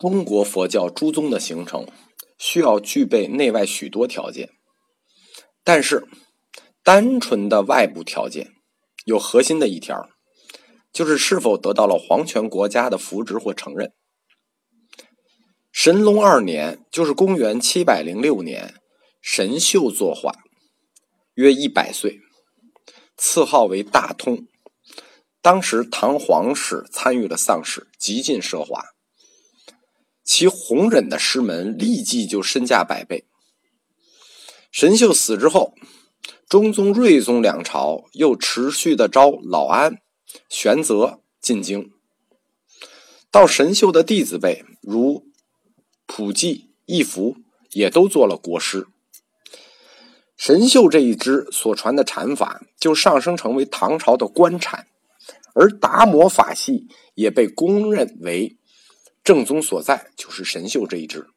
中国佛教诸宗的形成需要具备内外许多条件，但是单纯的外部条件有核心的一条，就是是否得到了皇权国家的扶植或承认。神龙二年，就是公元七百零六年，神秀作画，约一百岁，赐号为大通。当时唐皇室参与了丧事，极尽奢华。其弘忍的师门立即就身价百倍。神秀死之后，中宗、睿宗两朝又持续的招老安、玄泽进京。到神秀的弟子辈，如普济、义福，也都做了国师。神秀这一支所传的禅法，就上升成为唐朝的官禅，而达摩法系也被公认为。正宗所在就是神秀这一支，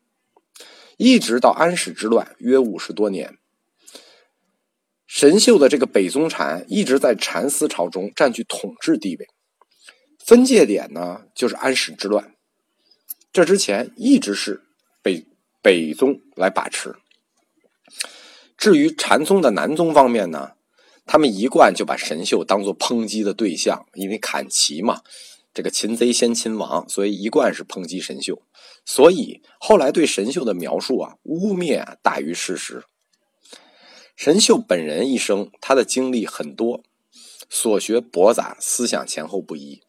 一直到安史之乱约五十多年，神秀的这个北宗禅一直在禅思潮中占据统治地位。分界点呢，就是安史之乱，这之前一直是北北宗来把持。至于禅宗的南宗方面呢，他们一贯就把神秀当做抨击的对象，因为砍旗嘛。这个擒贼先擒王，所以一贯是抨击神秀，所以后来对神秀的描述啊，污蔑大于事实。神秀本人一生，他的经历很多，所学博杂，思想前后不一，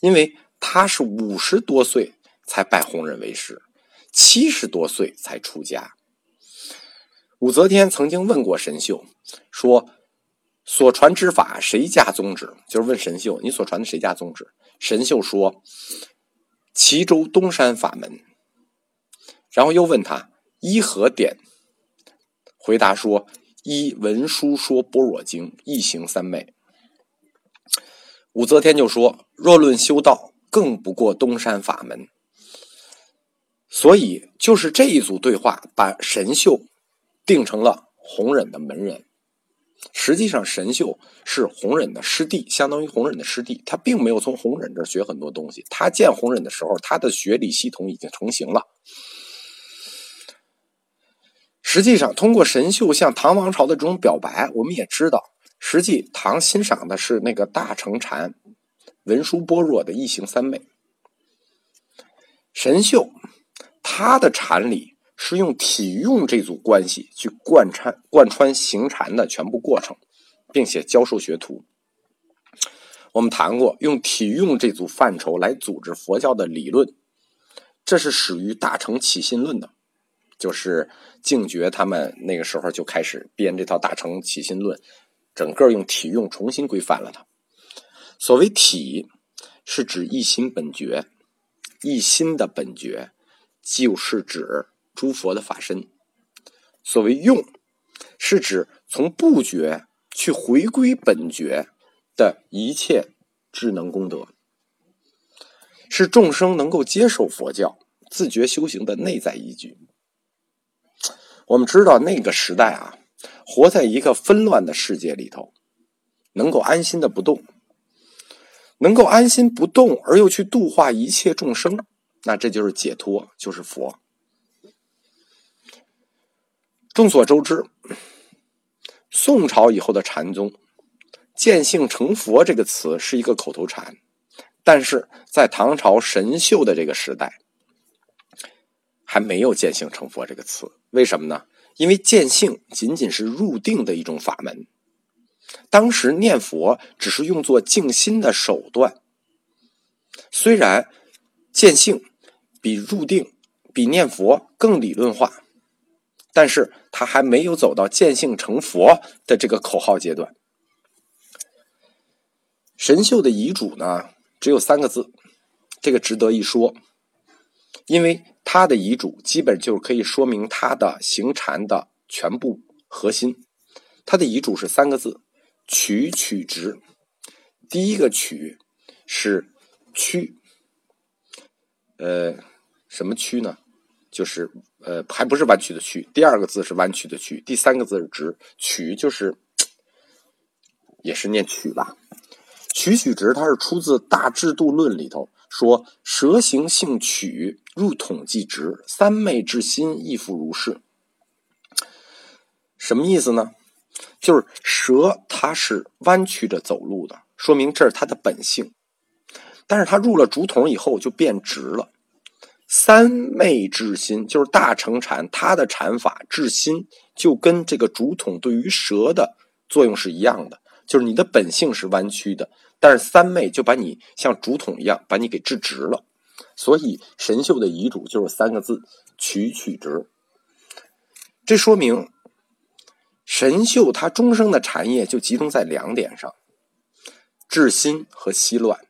因为他是五十多岁才拜弘忍为师，七十多岁才出家。武则天曾经问过神秀，说。所传之法，谁家宗旨？就是问神秀，你所传的谁家宗旨？神秀说：“齐州东山法门。”然后又问他依何典？回答说：“依文殊说般若经，一行三昧。”武则天就说：“若论修道，更不过东山法门。”所以，就是这一组对话，把神秀定成了弘忍的门人。实际上，神秀是弘忍的师弟，相当于弘忍的师弟。他并没有从弘忍这学很多东西。他见弘忍的时候，他的学理系统已经成型了。实际上，通过神秀向唐王朝的这种表白，我们也知道，实际唐欣赏的是那个大乘禅、文殊般若的一行三昧。神秀他的禅理。是用体用这组关系去贯穿贯穿行禅的全部过程，并且教授学徒。我们谈过用体用这组范畴来组织佛教的理论，这是始于大乘起信论的，就是净觉他们那个时候就开始编这套大乘起信论，整个用体用重新规范了它。所谓体，是指一心本觉，一心的本觉，就是指。诸佛的法身，所谓用，是指从不觉去回归本觉的一切智能功德，是众生能够接受佛教、自觉修行的内在依据。我们知道那个时代啊，活在一个纷乱的世界里头，能够安心的不动，能够安心不动而又去度化一切众生，那这就是解脱，就是佛。众所周知，宋朝以后的禅宗“见性成佛”这个词是一个口头禅，但是在唐朝神秀的这个时代，还没有“见性成佛”这个词。为什么呢？因为见性仅仅是入定的一种法门，当时念佛只是用作静心的手段。虽然见性比入定、比念佛更理论化。但是他还没有走到见性成佛的这个口号阶段。神秀的遗嘱呢，只有三个字，这个值得一说，因为他的遗嘱基本就是可以说明他的行禅的全部核心。他的遗嘱是三个字：取取直。第一个取是屈，呃，什么屈呢？就是呃，还不是弯曲的曲。第二个字是弯曲的曲，第三个字是直。曲就是也是念曲吧。曲曲直，它是出自《大制度论》里头说蛇行性曲，入统计值，三昧之心，亦复如是。什么意思呢？就是蛇它是弯曲着走路的，说明这是它的本性。但是它入了竹筒以后就变直了。三昧至心，就是大乘禅，它的禅法至心就跟这个竹筒对于蛇的作用是一样的，就是你的本性是弯曲的，但是三昧就把你像竹筒一样把你给制直了。所以神秀的遗嘱就是三个字：曲曲直。这说明。神秀他终生的禅业就集中在两点上：治心和息乱。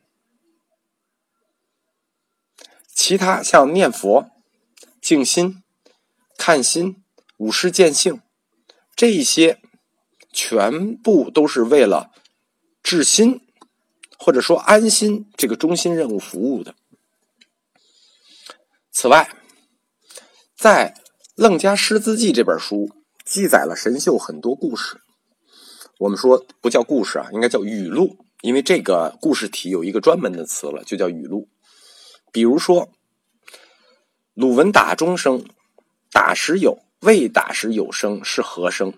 其他像念佛、静心、看心、五识见性，这一些全部都是为了治心或者说安心这个中心任务服务的。此外，在《楞伽师资记》这本书。记载了神秀很多故事，我们说不叫故事啊，应该叫语录，因为这个故事体有一个专门的词了，就叫语录。比如说，鲁文打钟声，打时有，未打时有声，是何声？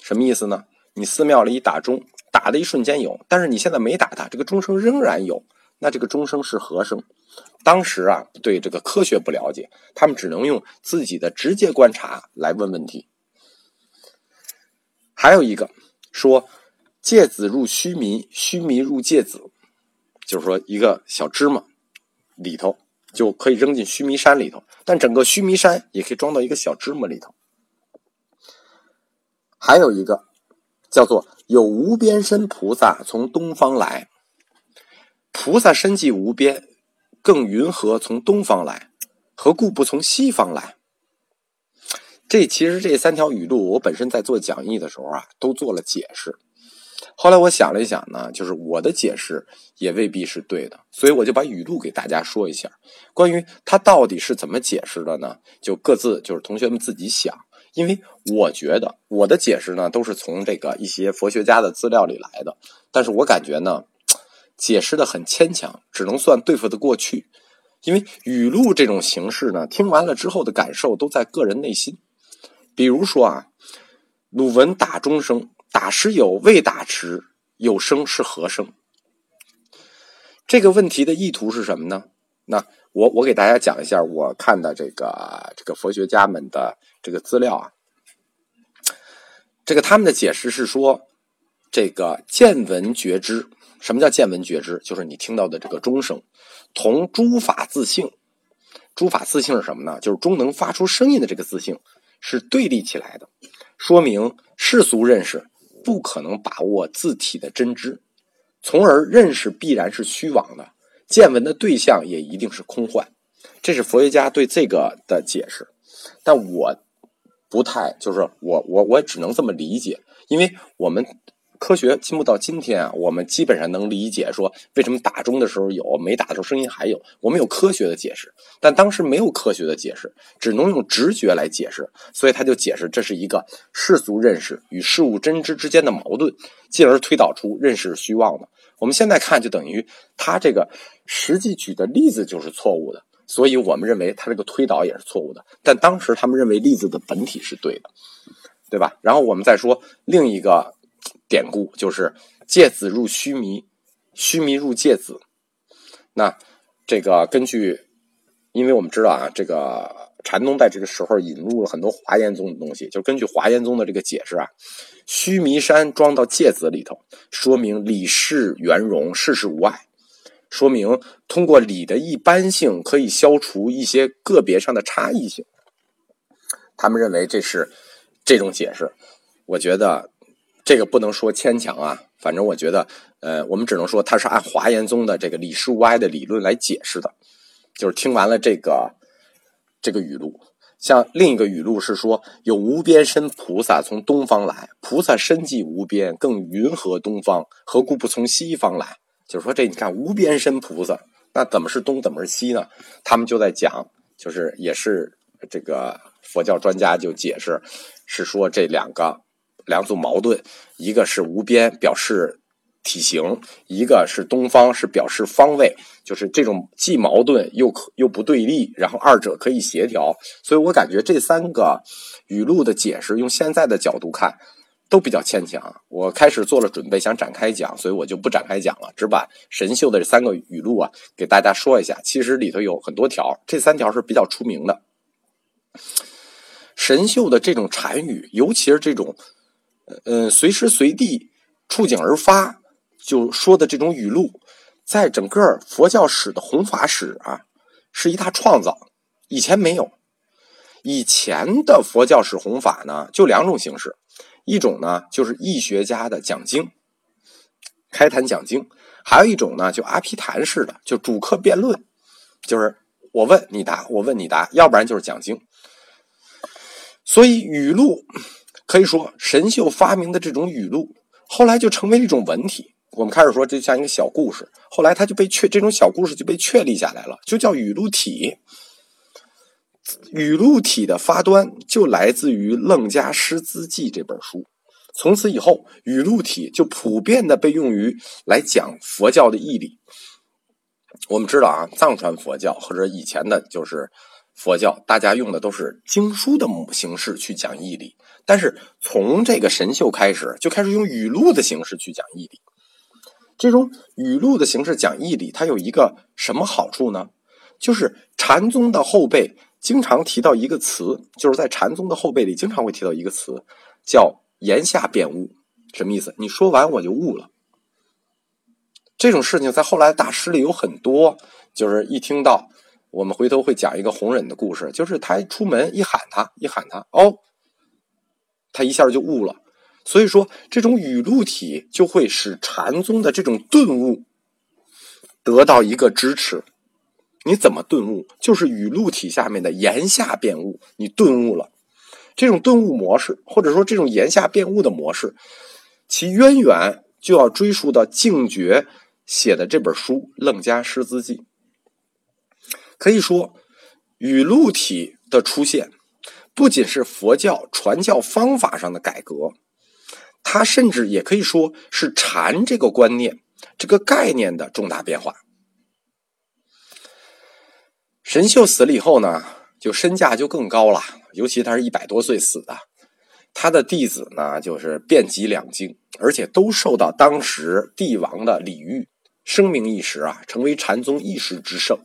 什么意思呢？你寺庙里打钟，打的一瞬间有，但是你现在没打它，这个钟声仍然有，那这个钟声是和声？当时啊，对这个科学不了解，他们只能用自己的直接观察来问问题。还有一个说，芥子入须弥，须弥入芥子，就是说一个小芝麻里头就可以扔进须弥山里头，但整个须弥山也可以装到一个小芝麻里头。还有一个叫做有无边身菩萨从东方来，菩萨身际无边，更云何从东方来？何故不从西方来？这其实这三条语录，我本身在做讲义的时候啊，都做了解释。后来我想了一想呢，就是我的解释也未必是对的，所以我就把语录给大家说一下。关于它到底是怎么解释的呢？就各自就是同学们自己想。因为我觉得我的解释呢，都是从这个一些佛学家的资料里来的，但是我感觉呢，解释的很牵强，只能算对付的过去。因为语录这种形式呢，听完了之后的感受都在个人内心。比如说啊，鲁文打钟声，打时有，未打时有声是何声？这个问题的意图是什么呢？那我我给大家讲一下我看的这个这个佛学家们的这个资料啊。这个他们的解释是说，这个见闻觉知，什么叫见闻觉知？就是你听到的这个钟声，同诸法自性，诸法自性是什么呢？就是钟能发出声音的这个自性。是对立起来的，说明世俗认识不可能把握字体的真知，从而认识必然是虚妄的，见闻的对象也一定是空幻。这是佛学家对这个的解释，但我不太，就是我我我只能这么理解，因为我们。科学进步到今天啊，我们基本上能理解说为什么打钟的时候有，没打的时候声音还有。我们有科学的解释，但当时没有科学的解释，只能用直觉来解释，所以他就解释这是一个世俗认识与事物真知之间的矛盾，进而推导出认识是虚妄的。我们现在看就等于他这个实际举的例子就是错误的，所以我们认为他这个推导也是错误的。但当时他们认为例子的本体是对的，对吧？然后我们再说另一个。典故就是芥子入须弥，须弥入芥子。那这个根据，因为我们知道啊，这个禅宗在这个时候引入了很多华严宗的东西，就根据华严宗的这个解释啊，须弥山装到芥子里头，说明理事圆融，事事无碍，说明通过理的一般性可以消除一些个别上的差异性。他们认为这是这种解释，我觉得。这个不能说牵强啊，反正我觉得，呃，我们只能说它是按华严宗的这个理事无碍的理论来解释的。就是听完了这个这个语录，像另一个语录是说，有无边身菩萨从东方来，菩萨身际无边，更云何东方？何故不从西方来？就是说，这你看无边身菩萨，那怎么是东，怎么是西呢？他们就在讲，就是也是这个佛教专家就解释，是说这两个。两组矛盾，一个是无边，表示体型，一个是东方，是表示方位，就是这种既矛盾又又不对立，然后二者可以协调。所以我感觉这三个语录的解释，用现在的角度看，都比较牵强。我开始做了准备，想展开讲，所以我就不展开讲了，只把神秀的这三个语录啊给大家说一下。其实里头有很多条，这三条是比较出名的。神秀的这种禅语，尤其是这种，呃，随时随地触景而发就说的这种语录，在整个佛教史的弘法史啊，是一大创造。以前没有，以前的佛教史弘法呢，就两种形式，一种呢就是义学家的讲经，开坛讲经；还有一种呢就阿毗昙式的，就主客辩论，就是我问你答，我问你答，要不然就是讲经。所以语录可以说神秀发明的这种语录，后来就成为了一种文体。我们开始说，就像一个小故事，后来它就被确这种小故事就被确立下来了，就叫语录体。语录体的发端就来自于《楞伽师资记》这本书。从此以后，语录体就普遍的被用于来讲佛教的义理。我们知道啊，藏传佛教或者以前的就是。佛教大家用的都是经书的形式去讲义理，但是从这个神秀开始，就开始用语录的形式去讲义理。这种语录的形式讲义理，它有一个什么好处呢？就是禅宗的后辈经常提到一个词，就是在禅宗的后辈里经常会提到一个词，叫言下便悟。什么意思？你说完我就悟了。这种事情在后来大师里有很多，就是一听到。我们回头会讲一个弘忍的故事，就是他出门一喊他，一喊他，哦，他一下就悟了。所以说，这种语录体就会使禅宗的这种顿悟得到一个支持。你怎么顿悟？就是语录体下面的言下辩悟，你顿悟了。这种顿悟模式，或者说这种言下辩悟的模式，其渊源就要追溯到净觉写的这本书《楞伽师资记》。可以说，语录体的出现不仅是佛教传教方法上的改革，它甚至也可以说是禅这个观念、这个概念的重大变化。神秀死了以后呢，就身价就更高了，尤其他是一百多岁死的，他的弟子呢就是遍及两京，而且都受到当时帝王的礼遇，声名一时啊，成为禅宗一时之盛。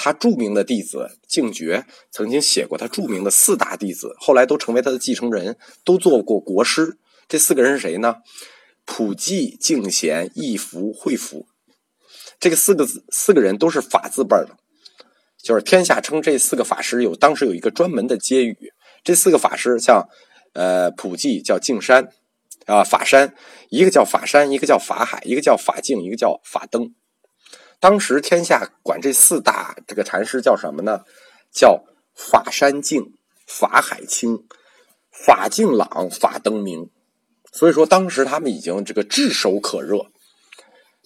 他著名的弟子净觉曾经写过他著名的四大弟子，后来都成为他的继承人，都做过国师。这四个人是谁呢？普济、净贤、义福、慧福。这个四个字，四个人都是法字辈的，就是天下称这四个法师有当时有一个专门的接语。这四个法师像，呃，普济叫净山，啊，法山，一个叫法山，一个叫法海，一个叫法净，一个叫法灯。当时天下管这四大这个禅师叫什么呢？叫法山净、法海清、法净朗、法灯明。所以说，当时他们已经这个炙手可热。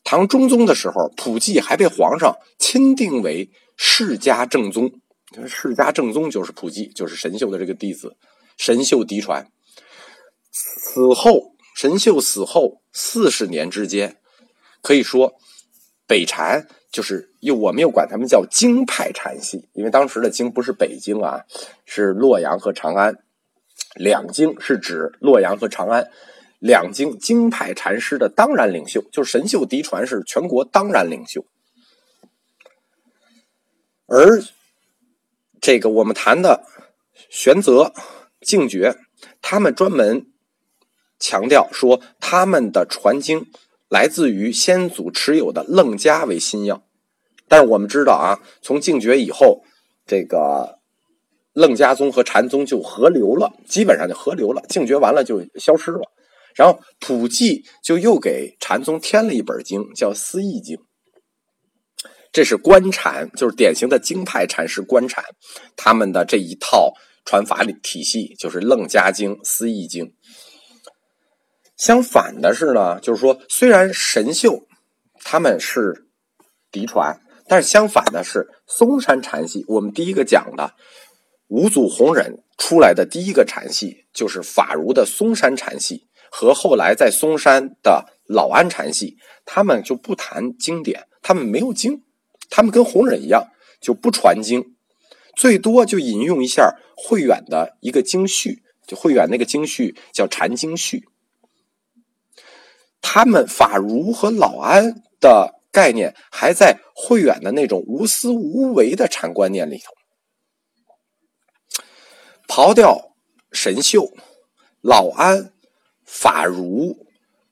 唐中宗的时候，普济还被皇上钦定为世家正宗。世家正宗就是普济，就是神秀的这个弟子，神秀嫡传。此后，神秀死后四十年之间，可以说。北禅就是又我们又管他们叫京派禅系，因为当时的京不是北京啊，是洛阳和长安。两京是指洛阳和长安，两京京派禅师的当然领袖，就是神秀嫡传是全国当然领袖。而这个我们谈的玄泽、净觉，他们专门强调说他们的传经。来自于先祖持有的楞伽为新药，但是我们知道啊，从净觉以后，这个楞伽宗和禅宗就合流了，基本上就合流了。净觉完了就消失了，然后普济就又给禅宗添了一本经，叫《思义经》，这是观禅，就是典型的经派禅师观禅，他们的这一套传法体系就是楞伽经、思义经。相反的是呢，就是说，虽然神秀他们是嫡传，但是相反的是嵩山禅系。我们第一个讲的五祖弘忍出来的第一个禅系，就是法如的嵩山禅系。和后来在嵩山的老安禅系，他们就不谈经典，他们没有经，他们跟弘忍一样，就不传经，最多就引用一下慧远的一个经序，就慧远那个经序叫《禅经序》。他们法儒和老安的概念还在慧远的那种无私无为的禅观念里头，刨掉神秀、老安、法儒、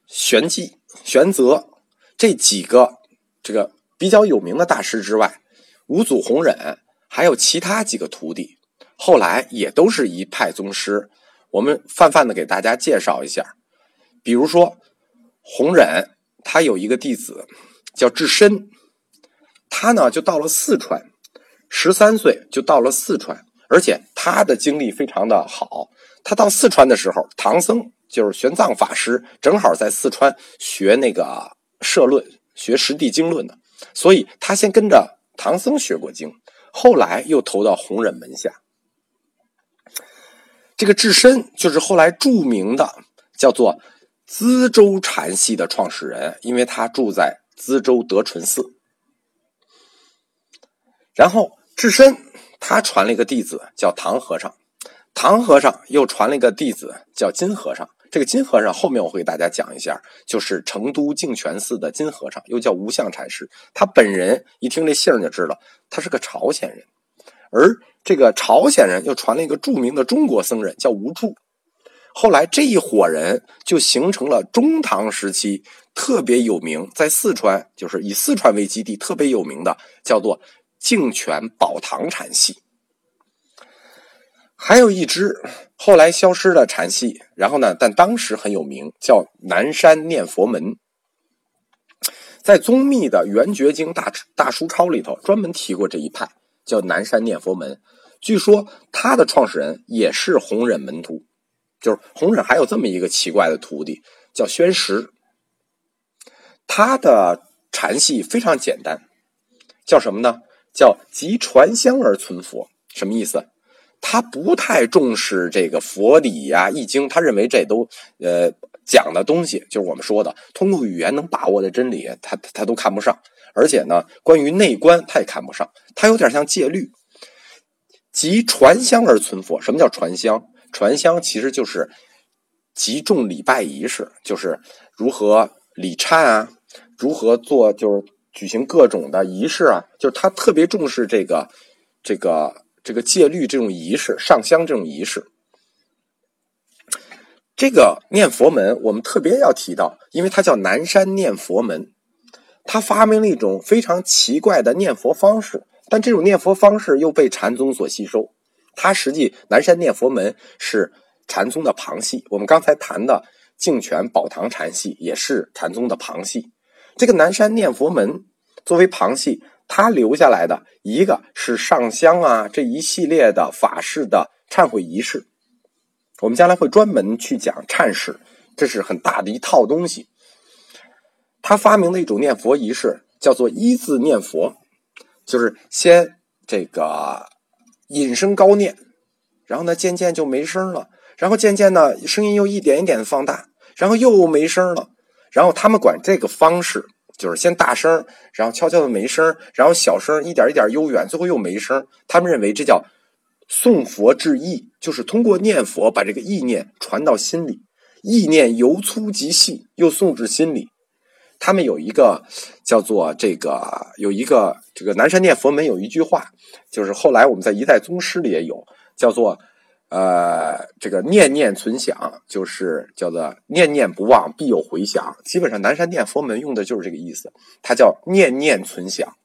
玄寂、玄泽这几个这个比较有名的大师之外，五祖弘忍还有其他几个徒弟，后来也都是一派宗师。我们泛泛的给大家介绍一下，比如说。弘忍他有一个弟子叫智深，他呢就到了四川，十三岁就到了四川，而且他的经历非常的好。他到四川的时候，唐僧就是玄奘法师，正好在四川学那个社论，学实地经论的，所以他先跟着唐僧学过经，后来又投到弘忍门下。这个智深就是后来著名的叫做。资州禅系的创始人，因为他住在资州德纯寺。然后智深他传了一个弟子叫唐和尚，唐和尚又传了一个弟子叫金和尚。这个金和尚后面我会给大家讲一下，就是成都净泉寺的金和尚，又叫无相禅师。他本人一听这姓就知道，他是个朝鲜人。而这个朝鲜人又传了一个著名的中国僧人，叫无著。后来这一伙人就形成了中唐时期特别有名，在四川就是以四川为基地特别有名的，叫做净泉宝堂禅系。还有一支后来消失的禅系，然后呢，但当时很有名，叫南山念佛门。在宗密的《圆觉经大大书钞》里头专门提过这一派，叫南山念佛门。据说他的创始人也是弘忍门徒。就是弘忍还有这么一个奇怪的徒弟，叫宣实。他的禅系非常简单，叫什么呢？叫集传香而存佛。什么意思？他不太重视这个佛理呀、易经，他认为这都呃讲的东西，就是我们说的通过语言能把握的真理，他他都看不上。而且呢，关于内观他也看不上，他有点像戒律。集传香而存佛。什么叫传香？传香其实就是集众礼拜仪式，就是如何礼忏啊，如何做，就是举行各种的仪式啊，就是他特别重视这个这个这个戒律这种仪式，上香这种仪式。这个念佛门我们特别要提到，因为它叫南山念佛门，他发明了一种非常奇怪的念佛方式，但这种念佛方式又被禅宗所吸收。它实际南山念佛门是禅宗的旁系，我们刚才谈的净泉宝堂禅系也是禅宗的旁系。这个南山念佛门作为旁系，它留下来的一个是上香啊这一系列的法事的忏悔仪式，我们将来会专门去讲忏史，这是很大的一套东西。他发明的一种念佛仪式叫做一字念佛，就是先这个。引声高念，然后呢，渐渐就没声了，然后渐渐呢，声音又一点一点的放大，然后又没声了，然后他们管这个方式就是先大声，然后悄悄的没声，然后小声，一点一点悠远，最后又没声。他们认为这叫诵佛致意，就是通过念佛把这个意念传到心里，意念由粗及细，又送至心里。他们有一个叫做这个有一个这个南山念佛门有一句话，就是后来我们在一代宗师里也有，叫做呃这个念念存想，就是叫做念念不忘必有回响。基本上南山念佛门用的就是这个意思，它叫念念存想。